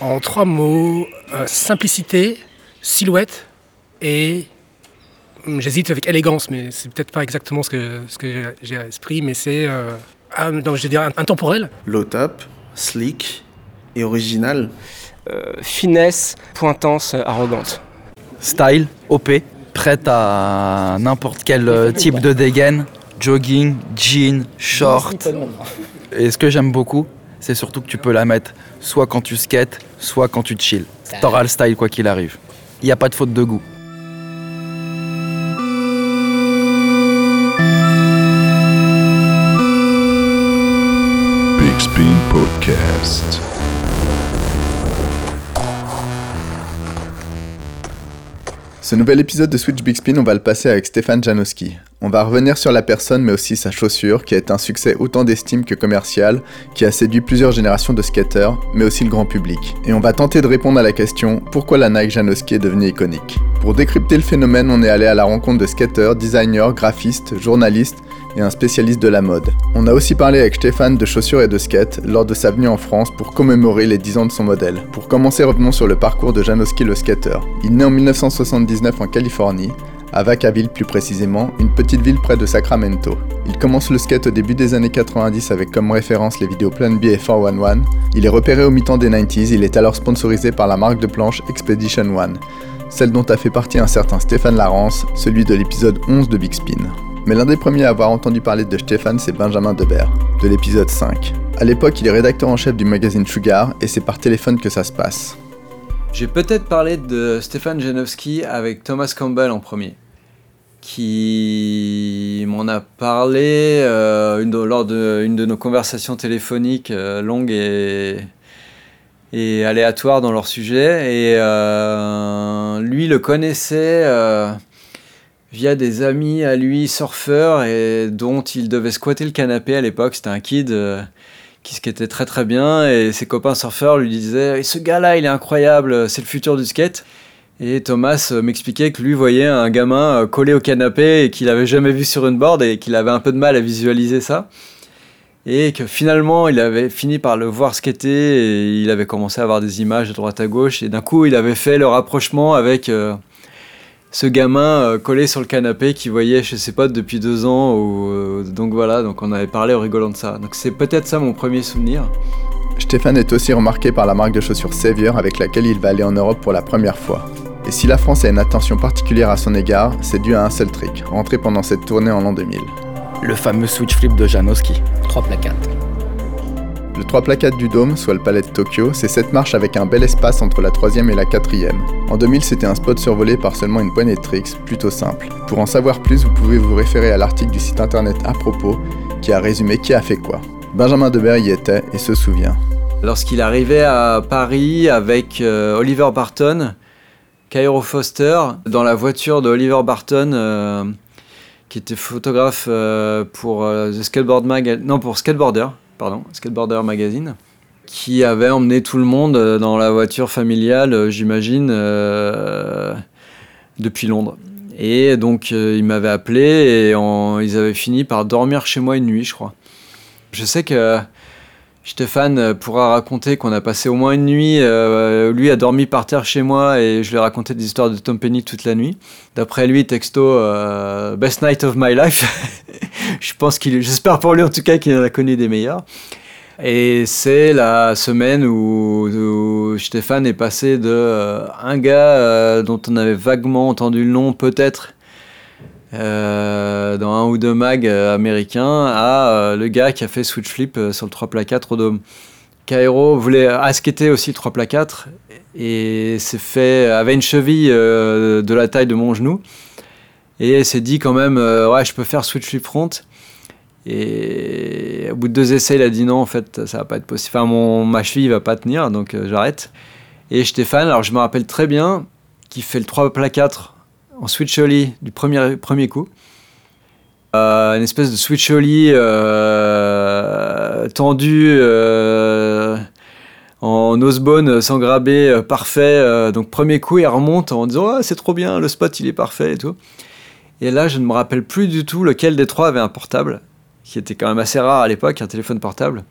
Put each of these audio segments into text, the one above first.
En trois mots, euh, simplicité, silhouette et hum, j'hésite avec élégance, mais c'est peut-être pas exactement ce que, ce que j'ai à l'esprit, mais c'est euh, ah, donc, je vais dire intemporel. Low top, sleek et original. Euh, finesse, pointance, arrogante. Style, OP, prête à n'importe quel type de dégaine, jogging, jean, short. Et ce que j'aime beaucoup, c'est surtout que tu peux la mettre soit quand tu skates, soit quand tu chill. T'auras le style quoi qu'il arrive. Il n'y a pas de faute de goût. Big Spin Podcast. Ce nouvel épisode de Switch Big Spin, on va le passer avec Stéphane Janowski. On va revenir sur la personne, mais aussi sa chaussure, qui a été un succès autant d'estime que commercial, qui a séduit plusieurs générations de skateurs, mais aussi le grand public. Et on va tenter de répondre à la question pourquoi la Nike Janowski est devenue iconique? Pour décrypter le phénomène, on est allé à la rencontre de skateurs, designers, graphistes, journalistes et un spécialiste de la mode. On a aussi parlé avec Stéphane de chaussures et de skate lors de sa venue en France pour commémorer les 10 ans de son modèle. Pour commencer, revenons sur le parcours de Janowski le skater. Il naît en 1979 en Californie, à Vacaville plus précisément, une petite ville près de Sacramento. Il commence le skate au début des années 90 avec comme référence les vidéos Plan B et 411. Il est repéré au mi-temps des 90s, il est alors sponsorisé par la marque de planche Expedition One, celle dont a fait partie un certain Stéphane Larence, celui de l'épisode 11 de Big Spin. Mais l'un des premiers à avoir entendu parler de Stéphane, c'est Benjamin Debert, de l'épisode 5. À l'époque, il est rédacteur en chef du magazine Sugar et c'est par téléphone que ça se passe. J'ai peut-être parlé de Stéphane Janowski avec Thomas Campbell en premier, qui m'en a parlé euh, de- lors d'une de, nos conversations téléphoniques euh, longues et, aléatoires dans leur sujet. Et euh, lui le connaissait via des amis à lui, surfeurs, et dont il devait squatter le canapé à l'époque. C'était un kid. euh, qui skatait très très bien et ses copains surfeurs lui disaient ce gars-là il est incroyable, c'est le futur du skate. Et Thomas euh, m'expliquait que lui voyait un gamin euh, collé au canapé et qu'il avait jamais vu sur une board et qu'il avait un peu de mal à visualiser ça. Et que finalement il avait fini par le voir skater et il avait commencé à avoir des images de droite à gauche et d'un coup il avait fait le rapprochement avec ce gamin euh, collé sur le canapé qui voyait chez ses potes depuis deux ans. Ou, euh, donc voilà, donc on avait parlé en rigolant de ça. Donc c'est peut-être ça mon premier souvenir. Stéphane est aussi remarqué par la marque de chaussures Savior avec laquelle il va aller en Europe pour la première fois. Et si la France a une attention particulière à son égard, c'est dû à un seul trick, rentré pendant cette tournée en l'an 2000. Le fameux switch flip de Janowski. 3 placates. Le 3 placades du Dôme, soit le palais de Tokyo, c'est cette marche avec un bel espace entre la troisième et la quatrième. En 2000, c'était un spot survolé par seulement une poignée de tricks, plutôt simple. Pour en savoir plus, vous pouvez vous référer à l'article du site internet à propos, qui a résumé qui a fait quoi. Benjamin Debert y était et se souvient. Lorsqu'il arrivait à Paris avec euh, Oliver Barton, Cairo Foster, dans la voiture de Oliver Barton, euh, qui était photographe euh, pour The Skateboard Mag non pour Skateboarder, pardon, Skateboarder Magazine, qui avait emmené tout le monde euh, dans la voiture familiale, euh, j'imagine, euh, depuis Londres. Et donc euh, il m'avait appelé et ils avaient fini par dormir chez moi une nuit, je crois. Je sais que Stéphane euh, pourra raconter qu'on a passé au moins une nuit. euh, lui a dormi par terre chez moi et je lui ai raconté des histoires de Tom Penny toute la nuit. D'après lui, texto euh, Best night of my life. je pense qu'il, j'espère pour lui en tout cas qu'il en a connu des meilleurs. Et c'est la semaine où, Stéphane est passé de euh, un gars euh, dont on avait vaguement entendu le nom peut-être euh, dans un ou deux mags euh, américains à euh, le gars qui a fait switch flip sur le 3 plat 4 au dôme. Cairo voulait à skater aussi le 3 plat 4 et s'est fait avait une cheville de la taille de mon genou. Et s'est dit quand même ouais je peux faire switch flip front. Et au bout de deux essais il a dit non en fait ça va pas être possible. Enfin mon ma cheville va pas tenir donc j'arrête. Et Stéphane alors je me rappelle très bien qu'il fait le 3 plat 4 en switch ollie du premier, premier coup. Euh, une espèce de switch ollie euh, tendu euh, en nosebone sans graber euh, parfait. euh, donc premier coup, il remonte en disant Ah, c'est trop bien, le spot il est parfait et tout. Et là, je ne me rappelle plus du tout lequel des trois avait un portable, qui était quand même assez rare à l'époque, un téléphone portable.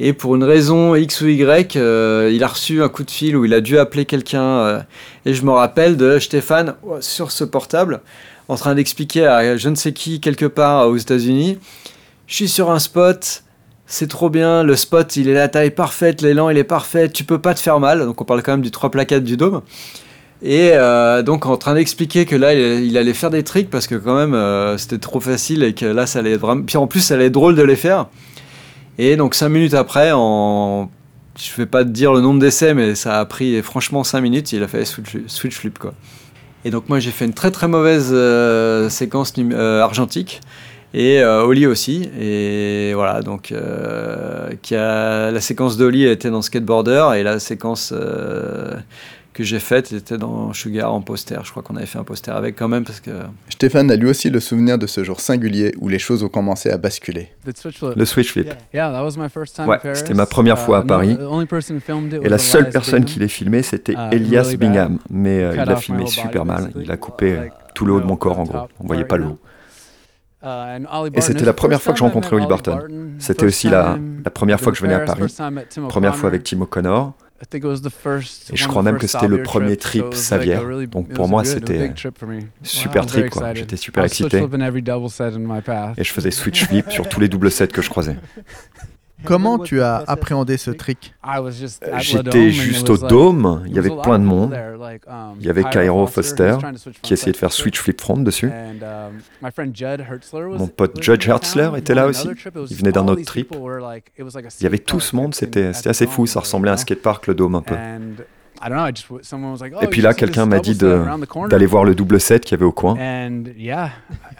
Et pour une raison X ou Y, euh, il a reçu un coup de fil où il a dû appeler quelqu'un. euh, et je me rappelle de Stéphane euh, sur ce portable en train d'expliquer à je ne sais qui quelque part aux États-Unis Je suis sur un spot, c'est trop bien, le spot il est la taille parfaite, l'élan il est parfait, tu peux pas te faire mal. Donc on parle quand même du 3 placades du dôme. Et donc en train d'expliquer que là il, allait faire des tricks parce que quand même c'était trop facile et que là ça allait être vraiment. Puis en plus ça allait être drôle de les faire. Et donc 5 minutes après, en. Je vais pas te dire le nombre d'essais, mais ça a pris franchement 5 minutes, il a fait switch, flip quoi. Et donc moi j'ai fait une très très mauvaise euh, séquence euh, argentique. Et euh, Oli aussi. Et voilà, donc la séquence d'Oli était dans Skateboarder et la séquence que j'ai faite était dans Sugar en poster. Je crois qu'on avait fait un poster avec quand même parce que Stéphane a lui aussi le souvenir de ce jour singulier où les choses ont commencé à basculer. Le switch flip. Ouais, c'était ma première fois à Paris. Et la seule personne qui l'ait filmé, c'était Uh, Elias Bingham. Mais euh, il a off my filmé super mal. Il a coupé euh, tout le haut de mon corps, en the gros. top On voyait part, pas le haut. Uh, Et c'était la the première first fois que je time I rencontrais Ollie Barton. C'était aussi la, time la première fois que je venais à to Paris, Paris. first time at Tim Première fois avec Tim O'Connor. I think it was the first- Et je crois même que c'était le premier trip Savière. Donc pour moi, c'était super trip, quoi. J'étais super excité. Et je faisais switch flip sur tous les doubles sets que je croisais. Comment tu as appréhendé ce trick J'étais juste au dôme, il y avait plein de monde. Il y avait Cairo Foster, qui essayait de faire switch flip front dessus. Mon pote Judge Hertzler était là aussi. Il venait d'un autre trip. Il y avait tout ce monde, c'était assez fou, ça ressemblait à un skatepark, le dôme un peu. And I don't know, I just someone was like, oh, Et puis là, quelqu'un m'a dit d'aller voir le double set qu'il y avait au coin. And yeah,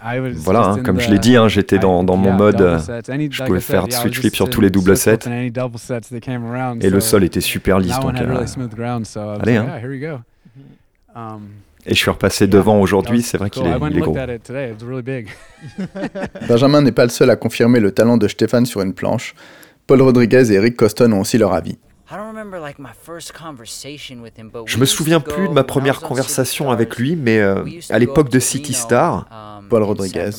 I was Voilà, hein, in comme je l'ai dit, hein, j'étais dans, dans mon mode, euh, je like pouvais faire switch flip sur tous les double sets Et le so sol était super lisse, donc euh, really smooth ground, so I was allez, like, hein. yeah, here we go. Um, Et je suis repassé devant aujourd'hui, c'est vrai qu'il est, il est gros. looked at it today. It was really big. Benjamin n'est pas le seul à confirmer le talent de Stéphane sur une planche. Paul Rodriguez et Eric Coston ont aussi leur avis. Je me souviens plus de ma première conversation avec lui, mais euh, à l'époque de City Star, Paul Rodriguez.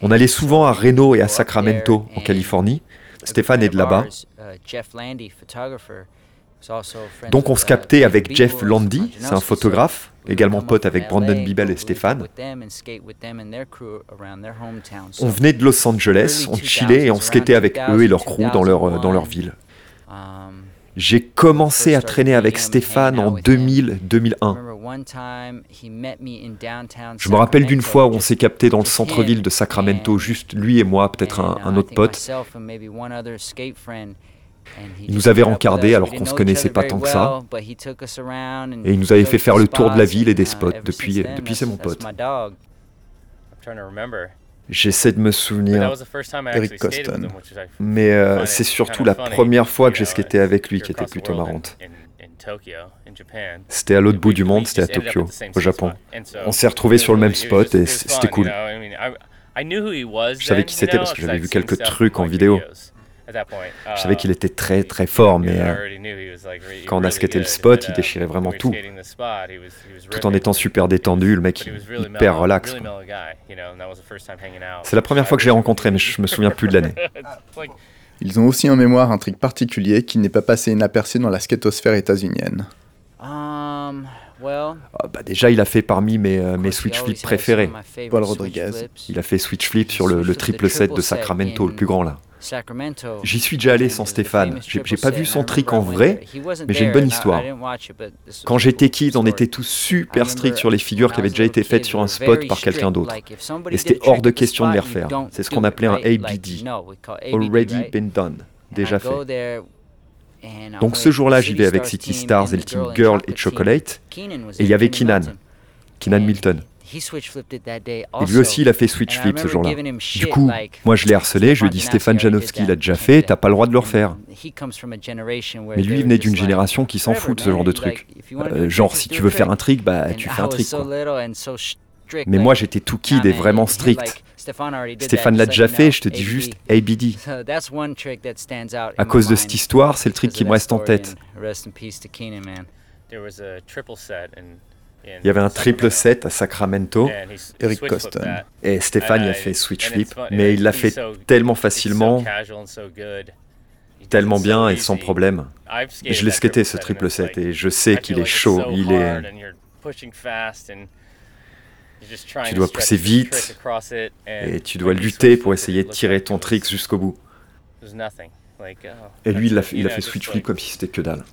on allait souvent à Reno et à Sacramento, en Californie. Stéphane est de là-bas. Donc on se captait avec Jeff Landy, c'est un photographe, également pote avec Brandon Bibel et Stéphane. On venait de Los Angeles, on chillait et on skatait avec eux et leur crew dans leur, euh, dans leur ville. J'ai commencé à traîner avec Stéphane en 2000-2001. Je me rappelle d'une fois où on s'est capté dans le centre-ville de Sacramento, juste lui et moi, peut-être un, un autre pote. Il nous avait rencardés alors qu'on se connaissait pas tant que ça. Et il nous avait fait faire le tour de la ville et des spots. Depuis, depuis c'est mon pote. J'essaie de me souvenir, Eric Coston. mais euh, c'est surtout la première fois que j'ai skaté avec lui qui était plutôt marrante. C'était à l'autre bout du monde, c'était à Tokyo, au Japon. On s'est retrouvés sur le même spot et c'était cool. Je savais qui c'était parce que j'avais vu quelques trucs en vidéo. Je savais qu'il était très très fort, mais euh, quand on a skaté le spot, il déchirait vraiment tout. Tout en étant super détendu, le mec il- hyper relax. C'est la première fois que je l'ai rencontré, mais je me souviens plus de l'année. Ils ont aussi en mémoire un trick particulier qui n'est pas passé inaperçu dans la skatosphère états-unienne. Ah, bah, déjà, il a fait parmi mes, euh, mes switch flips préférés. Paul Rodriguez. Il a fait switch flip sur le, le triple set de Sacramento, le plus grand là. J'y suis déjà allé sans Stéphane. J'ai pas vu son trick en vrai, mais j'ai une bonne histoire. Quand j'étais kid, on était tous super stricts sur les figures qui avaient déjà été faites sur un spot par quelqu'un d'autre. Et c'était hors de question de les refaire. C'est ce qu'on appelait un ABD. Already been done. Déjà fait. Donc ce jour-là, j'y vais avec City Stars et le team Girl et Chocolate. Et il y avait Keenan, Keenan Milton. Et lui aussi, il a fait switch flip ce jour-là. Du coup, moi je l'ai harcelé, je lui ai dit Stéphane Janowski l'a déjà fait, t'as pas le droit de le refaire. Mais lui, il venait d'une génération qui s'en fout de ce genre de truc. Euh, genre, si tu veux faire un trick, bah tu fais un trick. quoi. Mais moi, j'étais tout kid et vraiment strict. Stéphane l'a déjà fait, je te dis juste ABD. À cause de cette histoire, c'est le trick qui me reste en tête. Il y avait un triple set à Sacramento. Eric Coston. Et Stéphane y a fait switch flip, mais il l'a fait tellement facilement, tellement bien et sans problème. Et je l'ai skaté ce triple set et je sais qu'il est chaud, il est... Tu dois pousser vite et tu dois lutter pour essayer de tirer ton trick jusqu'au bout. Et lui, il a fait, il a fait switch flip comme si c'était que dalle.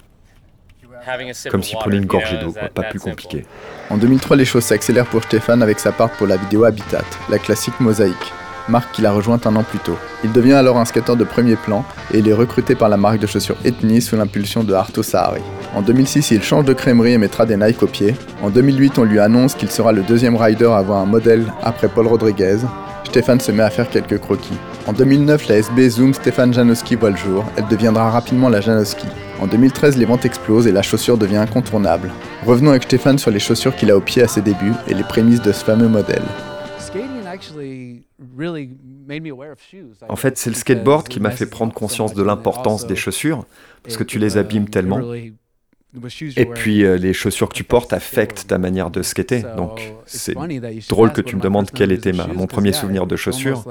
Comme s'il prenait une gorgée d'eau, pas plus compliqué. En 2003, les choses s'accélèrent pour Stéphane avec sa part pour la vidéo Habitat, la classique mosaïque, marque qu'il a rejointe un an plus tôt. Il devient alors un skateur de premier plan et il est recruté par la marque de chaussures Ethnie sous l'impulsion de Arto Sahari. En 2006, il change de crèmerie et mettra des Nike aux pieds. En 2008, on lui annonce qu'il sera le deuxième rider à avoir un modèle après Paul Rodriguez. Stéphane se met à faire quelques croquis. En 2009, la SB Zoom Stéphane Janowski voit le jour. Elle deviendra rapidement la Janowski. En 2013, les ventes explosent et la chaussure devient incontournable. Revenons avec Stéphane sur les chaussures qu'il a au pied à ses débuts et les prémices de ce fameux modèle. En fait, c'est le skateboard qui m'a fait prendre conscience de l'importance des chaussures, parce que tu les abîmes tellement. Et puis, euh, les chaussures que tu portes affectent ta manière de skater. Donc, c'est drôle que tu me demandes quel était ma, mon premier souvenir de chaussures.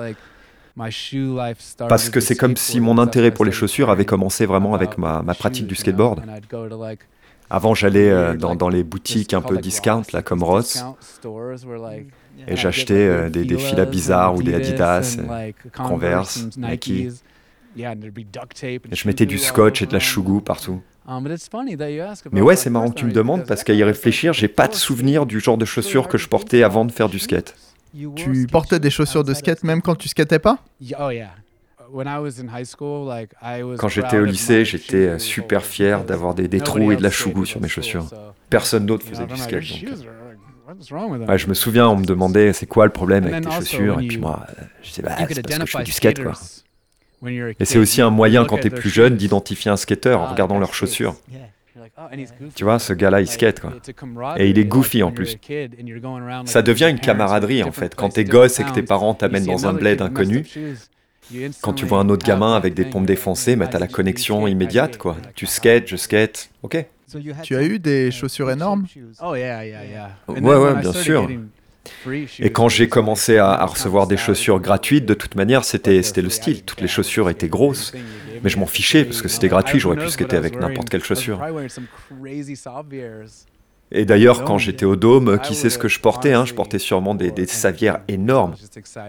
Parce que c'est comme si mon intérêt pour les chaussures avait commencé vraiment avec ma, ma pratique du skateboard. Avant, j'allais euh, dans, dans, les boutiques un peu discount, là, comme Ross, et j'achetais euh, des, des filas bizarres ou des Adidas, Converse, Nike. Et je mettais du scotch et de la chougou partout. Mais ouais, c'est marrant que tu me demandes parce qu'à y réfléchir, j'ai pas de souvenir du genre de chaussures que je portais avant de faire du skate. Tu portais des chaussures de skate même quand tu skatais pas? Quand j'étais au lycée, j'étais euh, super fier d'avoir des, des trous et de la chougou sur mes chaussures. Personne d'autre faisait du skate. Donc... Ouais, je me souviens, on me demandait c'est quoi le problème avec tes chaussures, et puis moi, euh, je disais bah, c'est parce que je fais du skate quoi. Et c'est aussi un moyen quand t'es plus jeune d'identifier un skater en regardant leurs chaussures. Tu vois, ce gars-là, il skate, quoi. Et il est goofy en plus. Ça devient une camaraderie, en fait. Quand t'es gosse et que tes parents t'amènent dans un bled inconnu, quand tu vois un autre gamin avec des pompes défoncées, bah, t'as la connexion immédiate, quoi. Tu skates, je skate, ok. Tu as eu des chaussures énormes Ouais, ouais, bien sûr. Et quand j'ai commencé à, recevoir des chaussures gratuites, de toute manière, c'était le style. Toutes les chaussures étaient grosses. Mais je m'en fichais parce que c'était gratuit, j'aurais pu skater avec n'importe quelle chaussure. Et d'ailleurs, quand j'étais au Dôme, qui sait ce que je portais hein, Je portais sûrement des, des savières énormes.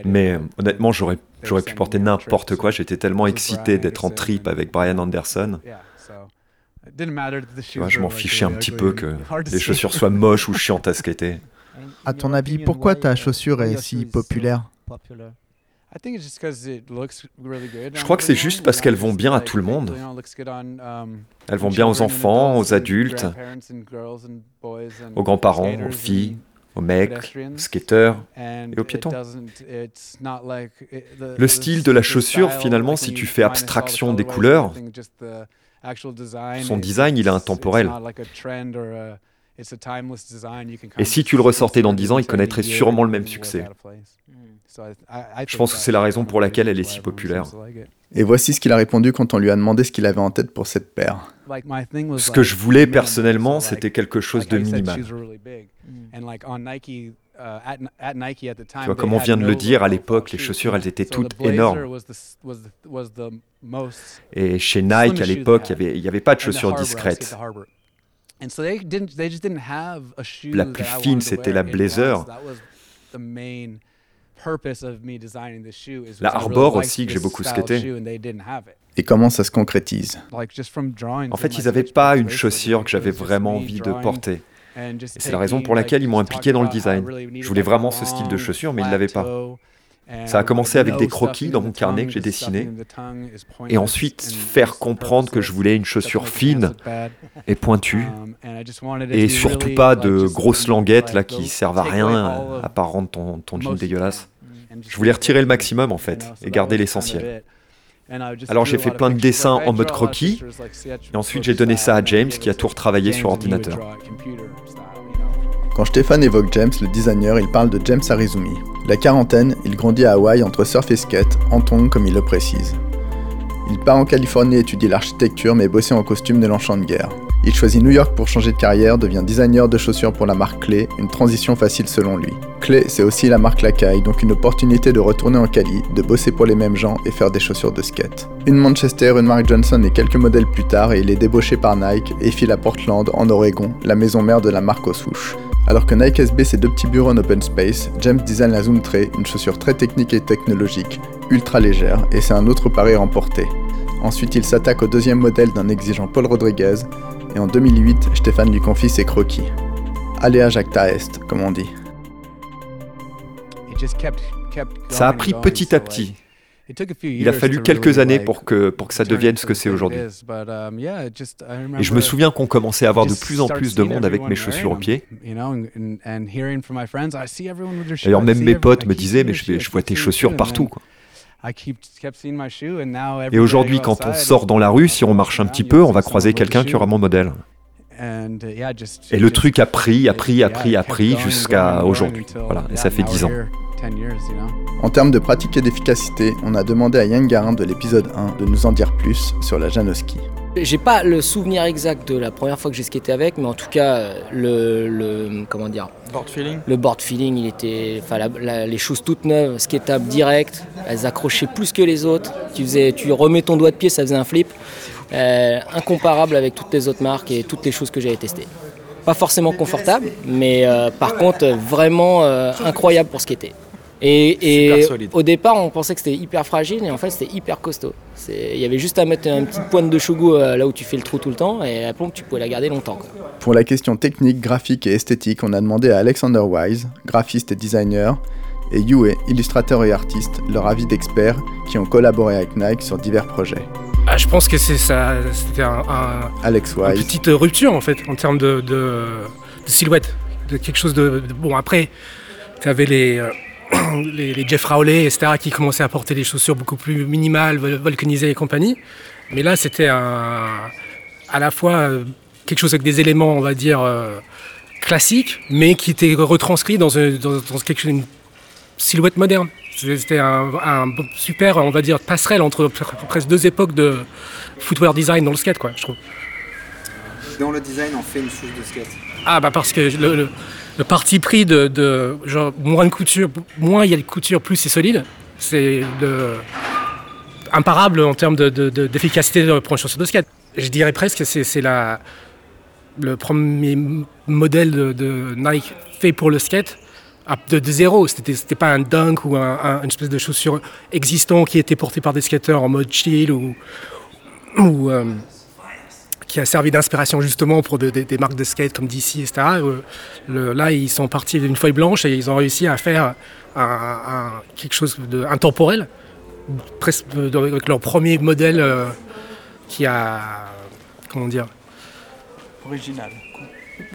Mais honnêtement, j'aurais pu porter n'importe quoi. J'étais tellement excité d'être en trip avec Brian Anderson. Je m'en fichais un petit peu que les chaussures soient moches ou chiantes à skater. À ton avis, pourquoi ta chaussure est si populaire? je crois que c'est juste parce qu'elles vont bien à tout le monde. Elles vont bien aux enfants, aux adultes, aux grands-parents, aux filles, aux mecs, aux skateurs et aux piétons. Le style de la chaussure, finalement, si tu fais abstraction des couleurs, son design, il est intemporel. Et si tu le ressortais dans 10 ans, il connaîtrait sûrement le même succès. Je pense que c'est la raison pour laquelle elle est si populaire. Et voici ce qu'il a répondu quand on lui a demandé ce qu'il avait en tête pour cette paire. Ce que je voulais personnellement, c'était quelque chose de minimal. Tu vois, comme on vient de le dire, à l'époque, les chaussures, elles étaient toutes énormes. Et chez Nike, à l'époque, il n'y avait, avait pas de chaussures discrètes. La plus fine, c'était la Blazer. La Arbor aussi, que j'ai beaucoup skaté. Et comment ça se concrétise? En fait, ils n'avaient pas une chaussure que j'avais vraiment envie de porter. C'est la raison pour laquelle ils m'ont impliqué dans le design. Je voulais vraiment ce style de chaussure, mais ils ne l'avaient pas. Ça a commencé avec des croquis dans mon carnet que j'ai dessiné, et ensuite faire comprendre que je voulais une chaussure fine et pointue, et surtout pas de grosses languettes là qui servent à rien à part rendre ton, ton jean dégueulasse. Je voulais retirer le maximum en fait et garder l'essentiel. Alors j'ai fait plein de dessins en mode croquis, et ensuite j'ai donné ça à James qui a tout retravaillé sur ordinateur. Quand Stéphane évoque James, le designer, il parle de James Arizumi. La quarantaine, il grandit à Hawaï entre surf et skate, en tongue comme il le précise. Il part en Californie étudier l'architecture mais bosser en costume de l'enchant de guerre. Il choisit New York pour changer de carrière, devient designer de chaussures pour la marque Clé, une transition facile selon lui. Clé, c'est aussi la marque Lacaille, donc une opportunité de retourner en Cali, de bosser pour les mêmes gens et faire des chaussures de skate. Une Manchester, une Mark Johnson et quelques modèles plus tard, il est débauché par Nike et file à Portland, en Oregon, la maison mère de la marque aux souches. Alors que Nike SB ses deux petits bureaux en open space, James design la Zoom Tray, une chaussure très technique et technologique, ultra légère, et c'est un autre pari remporté. Ensuite, il s'attaque au deuxième modèle d'un exigeant Paul Rodriguez, et en 2008, Stéphane lui confie ses croquis. Aléa jacta est, comme on dit. Ça a pris petit à petit. Il a fallu quelques années pour que, pour que ça devienne ce que c'est aujourd'hui. Et je me souviens qu'on commençait à avoir de plus en plus de monde avec mes chaussures aux pieds. D'ailleurs, même mes potes me disaient, mais je, je vois tes chaussures partout. Quoi. Et aujourd'hui, quand on sort dans la rue, si on marche un petit peu, on va croiser quelqu'un qui aura mon modèle. Et le truc a pris, a pris, a pris, a pris jusqu'à aujourd'hui. Voilà, et ça fait 10 ans. En termes de pratique et d'efficacité, on a demandé à Yann Garin de l'épisode 1 de nous en dire plus sur la Janoski. J'ai pas le souvenir exact de la première fois que j'ai skaté avec, mais en tout cas, le, le comment dire? Board feeling? Le board feeling, il était. Enfin, les choses toutes neuves, skatables direct, elles accrochaient plus que les autres. Tu, faisais, tu remets ton doigt de pied, ça faisait un flip. Euh, incomparable avec toutes les autres marques et toutes les choses que j'avais testées. Pas forcément confortable, mais euh, par contre, vraiment euh, incroyable pour skater. Et, au départ, on pensait que c'était hyper fragile, et en fait, c'était hyper costaud. Il y avait juste à mettre une petite pointe de chougou euh, là où tu fais le trou tout le temps, et la plombe, tu pouvais la garder longtemps. Pour la question technique, graphique et esthétique, on a demandé à Alexander Wise, graphiste et designer, et Yue, illustrateur et artiste, leur avis d'experts qui ont collaboré avec Nike sur divers projets. Ah, je pense que c'est ça, c'était un, Alex Wise. une petite rupture en fait en termes de, de, silhouette, de quelque chose de, bon après, tu avais les euh, les, Jeff Rowley, etc., qui commençaient à porter des chaussures beaucoup plus minimales, volcanisées et compagnie. Mais là, c'était à la fois euh, quelque chose avec des éléments, on va dire, euh, classiques, mais qui était retranscrit dans, une, une silhouette moderne. C'était un, super, on va dire, passerelle entre presque deux époques de footwear design dans le skate, quoi, je trouve. Dans le design, on fait une souche de skate. Ah, bah parce que le le parti pris de, moins de couture, moins il y a de couture, plus c'est solide. C'est imparable en termes d'efficacité de, pour une chaussure de skate. Je dirais presque que c'est le premier modèle de, Nike fait pour le skate de, de zéro. C'était pas un dunk ou une espèce de chaussure existant qui était portée par des skateurs en mode chill ou, ou euh, qui a servi d'inspiration justement pour des marques de skate comme DC, etc. Euh, là, ils sont partis d'une feuille blanche et ils ont réussi à faire quelque chose d'intemporel, presque avec leur premier modèle euh, qui a, comment dire, original.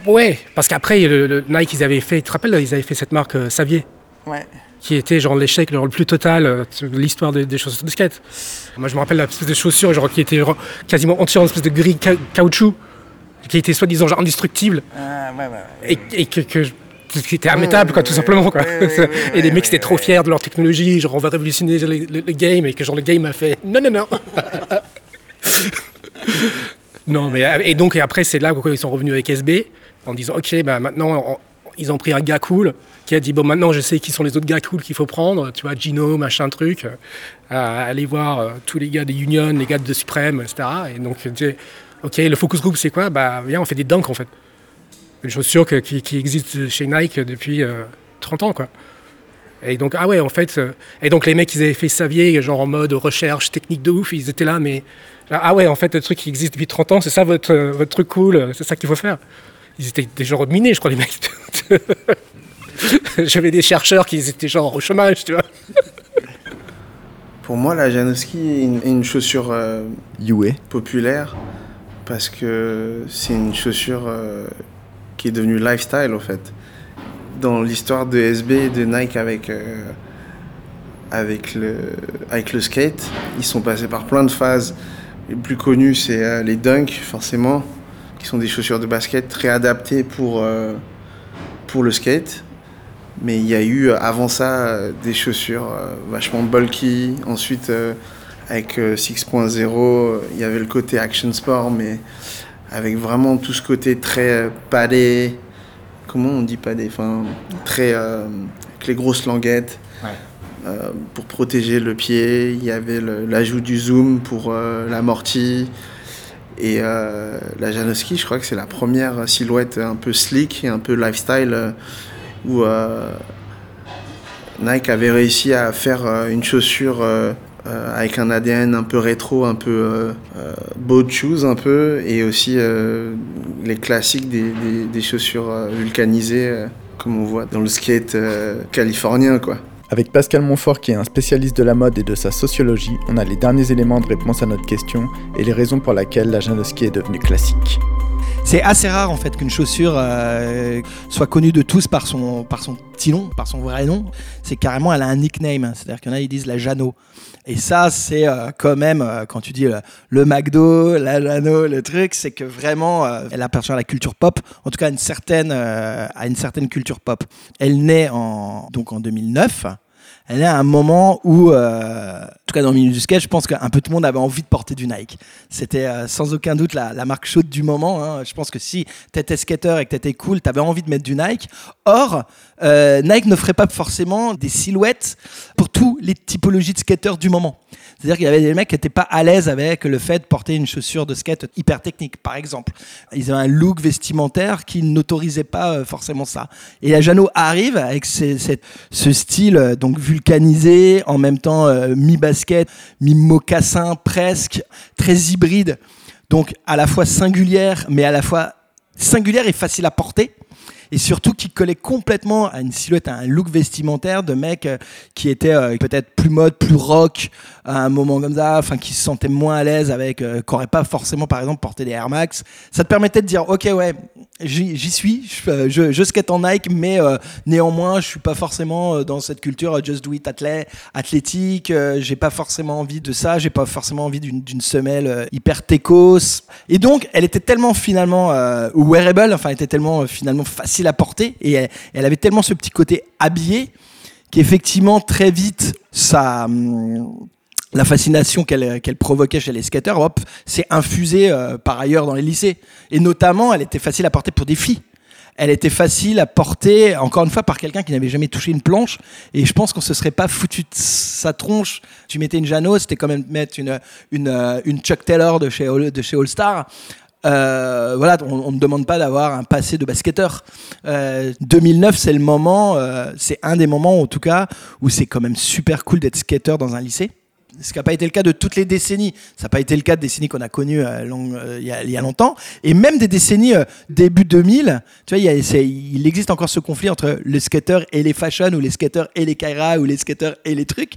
Ouais, parce qu'après, le, Nike, ils avaient fait, tu te rappelles, ils avaient fait cette marque euh, Savier. Ouais qui était genre l'échec le plus total euh, de l'histoire des, chaussures de skate. Moi je me rappelle la espèce de chaussure genre, qui était quasiment entière en espèce de gris caoutchouc, qui était soi-disant genre indestructible. Ah, ouais, ouais, et, que, que qui était immétable, quoi, tout simplement. Quoi. et les mecs étaient trop fiers de leur technologie, genre on va révolutionner le, game, et que genre le game a fait non, non, non. non, mais et donc et après c'est là où ils sont revenus avec SB en disant ok, bah maintenant ils ont pris un gars cool qui a dit bon maintenant je sais qui sont les autres gars cool qu'il faut prendre, tu vois Gino machin truc, euh, aller voir euh, tous les gars des Union, les gars de Supreme, etc. Et donc ok le focus group c'est quoi? Bah viens on fait des dunks en fait, une chaussure qui, qui, existe chez Nike depuis 30 euh, ans quoi. Et donc ah ouais en fait et donc les mecs ils avaient fait Savier genre en mode recherche technique de ouf, ils étaient là mais ah ouais en fait le truc qui existe depuis 30 ans c'est ça votre, votre truc cool, c'est ça qu'il faut faire. Ils étaient des genre minés je crois les mecs. J'avais des chercheurs qui étaient genre au chômage, tu vois. Pour moi, la Janowski est une, chaussure euh, populaire parce que c'est une chaussure euh, qui est devenue lifestyle, en fait. Dans l'histoire de SB et de Nike avec, euh, avec, le, avec le skate, ils sont passés par plein de phases. Les plus connus, c'est les Dunk, forcément, qui sont des chaussures de basket très adaptées pour, pour le skate. Mais il y a eu euh, avant ça euh, des chaussures euh, vachement bulky. Ensuite, avec 6.0, il y avait le côté action sport, mais avec vraiment tout ce côté très padé. Comment on dit padé Enfin, très. avec les grosses languettes. pour protéger le pied, il y avait l'ajout du zoom pour l'amorti. Et la Janowski, je crois que c'est la première silhouette un peu slick et un peu lifestyle où Nike avait réussi à faire euh, une chaussure euh, euh, avec un ADN un peu rétro, un peu boat shoes un peu, et aussi les classiques des, chaussures vulcanisées, comme on voit dans le skate californien, quoi. Avec Pascal Montfort qui est un spécialiste de la mode et de sa sociologie, on a les derniers éléments de réponse à notre question et les raisons pour lesquelles la Janowski est devenue classique. C'est assez rare en fait qu'une chaussure euh, soit connue de tous par son, par son petit nom, par son vrai nom. C'est carrément, elle a un nickname. C'est-à-dire qu'il y en a, ils disent la Jano. Et ça, c'est euh, quand même, euh, quand tu dis le McDo, la Jano, le truc, c'est que vraiment, elle appartient à la culture pop, en tout cas à une certaine, à une certaine culture pop. Elle naît en, donc en 2009 elle est à un moment où, euh, en tout cas dans le milieu du skate, je pense qu'un peu tout le monde avait envie de porter du Nike. C'était euh, sans aucun doute la, marque chaude du moment. Hein. Je pense que si tu étais skater et que tu étais cool, tu avais envie de mettre du Nike. Or, euh, Nike ne ferait pas forcément des silhouettes pour tous les typologies de skateurs du moment. C'est-à-dire qu'il y avait des mecs qui n'étaient pas à l'aise avec le fait de porter une chaussure de skate hyper technique, par exemple. Ils avaient un look vestimentaire qui n'autorisait pas euh, forcément ça. Et la Jano arrive avec ce style euh, donc vulcanisé, en même temps mi-basket, mi-mocassin presque, très hybride. Donc à la fois singulière, mais à la fois singulière et facile à porter et surtout qui collait complètement à une silhouette, à un look vestimentaire de mec euh, qui était euh, peut-être plus mode, plus rock à un moment comme ça, enfin qui se sentait moins à l'aise avec, euh, qui n'aurait pas forcément par exemple porté des Air Max. Ça te permettait de dire ok ouais, j'y suis, je, je, skate en Nike, mais néanmoins je suis pas forcément dans cette culture just do it athlète, athlétique. j'ai pas forcément envie de ça, j'ai pas forcément envie d'une semelle hyper techos. Et donc elle était tellement finalement wearable, enfin elle était tellement finalement facile à porter et elle, avait tellement ce petit côté habillé qu'effectivement très vite ça hum, la fascination qu'elle provoquait chez les skateurs hop s'est infusée euh, par ailleurs dans les lycées et notamment elle était facile à porter pour des filles elle était facile à porter, encore une fois, par quelqu'un qui n'avait jamais touché une planche. Et je pense qu'on se serait pas foutu de sa tronche. Tu mettais une Jano, c'était quand même mettre une, une, euh, une Chuck Taylor de chez, de chez All Star. Euh, voilà, on ne demande pas d'avoir un passé de basketteur. 2009, euh, c'est le moment, euh, c'est un des moments en tout cas où c'est quand même super cool d'être skateur dans un lycée. Ce qui n'a pas été le cas de toutes les décennies. Ça n'a pas été le cas de décennies qu'on a connues il, y a, longtemps. Et même des décennies début 2000, tu vois, il, existe encore ce conflit entre les skateurs et les fashion, ou les skateurs et les kaira, ou les skateurs et les trucs.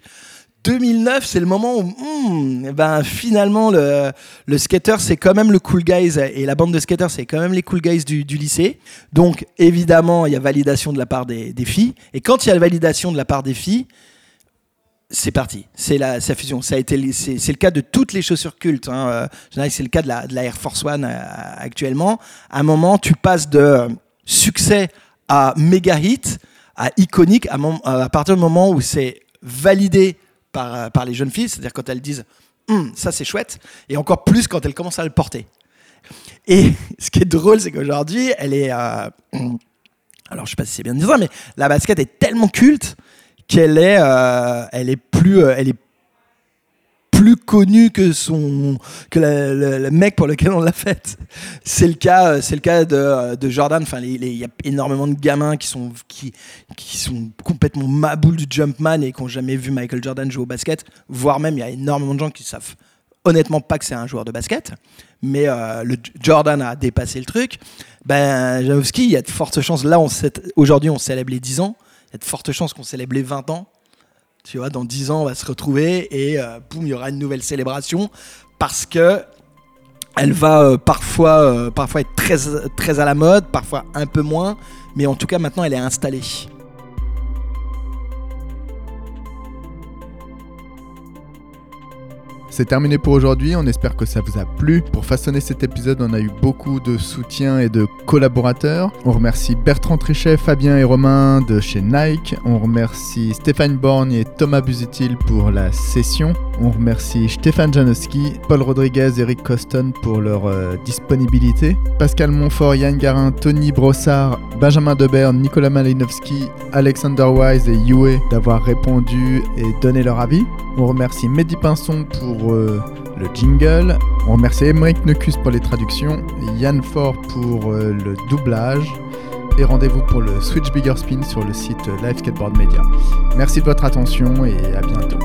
2009, c'est le moment où hmm, eh ben, finalement le, le skater, c'est quand même le cool guys et la bande de skaters, c'est quand même les cool guys du, lycée. Donc évidemment, il y a validation de la part des, filles. Et quand il y a validation de la part des filles, c'est parti, c'est la, sa fusion. Ça a été, c'est, le cas de toutes les chaussures cultes. Hein. Euh, c'est le cas de la, Air Force One euh, actuellement. À un moment, tu passes de succès à méga hit, à iconique, à partir du moment où c'est validé par, par les jeunes filles, c'est-à-dire quand elles disent hum, ça c'est chouette, et encore plus quand elles commencent à le porter. Et ce qui est drôle, c'est qu'aujourd'hui, elle est. Euh, alors, je sais pas si c'est bien de dire ça, mais la basket est tellement culte qu'elle est, euh, elle est plus, euh, elle est plus connu que son que le, mec pour lequel on l'a faite. C'est le cas, euh, c'est le cas de, de Jordan. Enfin, il y a énormément de gamins qui sont qui qui sont complètement maboules du Jumpman et qui n'ont jamais vu Michael Jordan jouer au basket. Voire même, il y a énormément de gens qui savent honnêtement pas que c'est un joueur de basket. Mais euh, le Jordan a dépassé le truc. Ben, Janowski, il y a de fortes chances. Là, aujourd'hui, on célèbre les 10 ans. Il y a de fortes chances qu'on célèbre les 20 ans. Tu vois, dans 10 ans, on va se retrouver et euh, boum, il y aura une nouvelle célébration parce que elle va euh, parfois, euh, parfois être très, très à la mode, parfois un peu moins, mais en tout cas maintenant elle est installée. C'est terminé pour aujourd'hui, on espère que ça vous a plu. Pour façonner cet épisode, on a eu beaucoup de soutien et de collaborateurs. On remercie Bertrand Trichet, Fabien et Romain de chez Nike. On remercie Stéphane Borgne et Thomas Buzitil pour la session. On remercie Stéphane Janowski, Paul Rodriguez, Eric Coston pour leur euh, disponibilité, Pascal Montfort, Yann Garin, Tony Brossard, Benjamin Debert, Nicolas Malinowski, Alexander Wise et Yue d'avoir répondu et donné leur avis. On remercie Mehdi Pinson pour euh, le jingle. On remercie Emmerich Necus pour les traductions, Yann Fort pour euh, le doublage. Et rendez-vous pour le Switch Bigger Spin sur le site Live Skateboard Media. Merci de votre attention et à bientôt.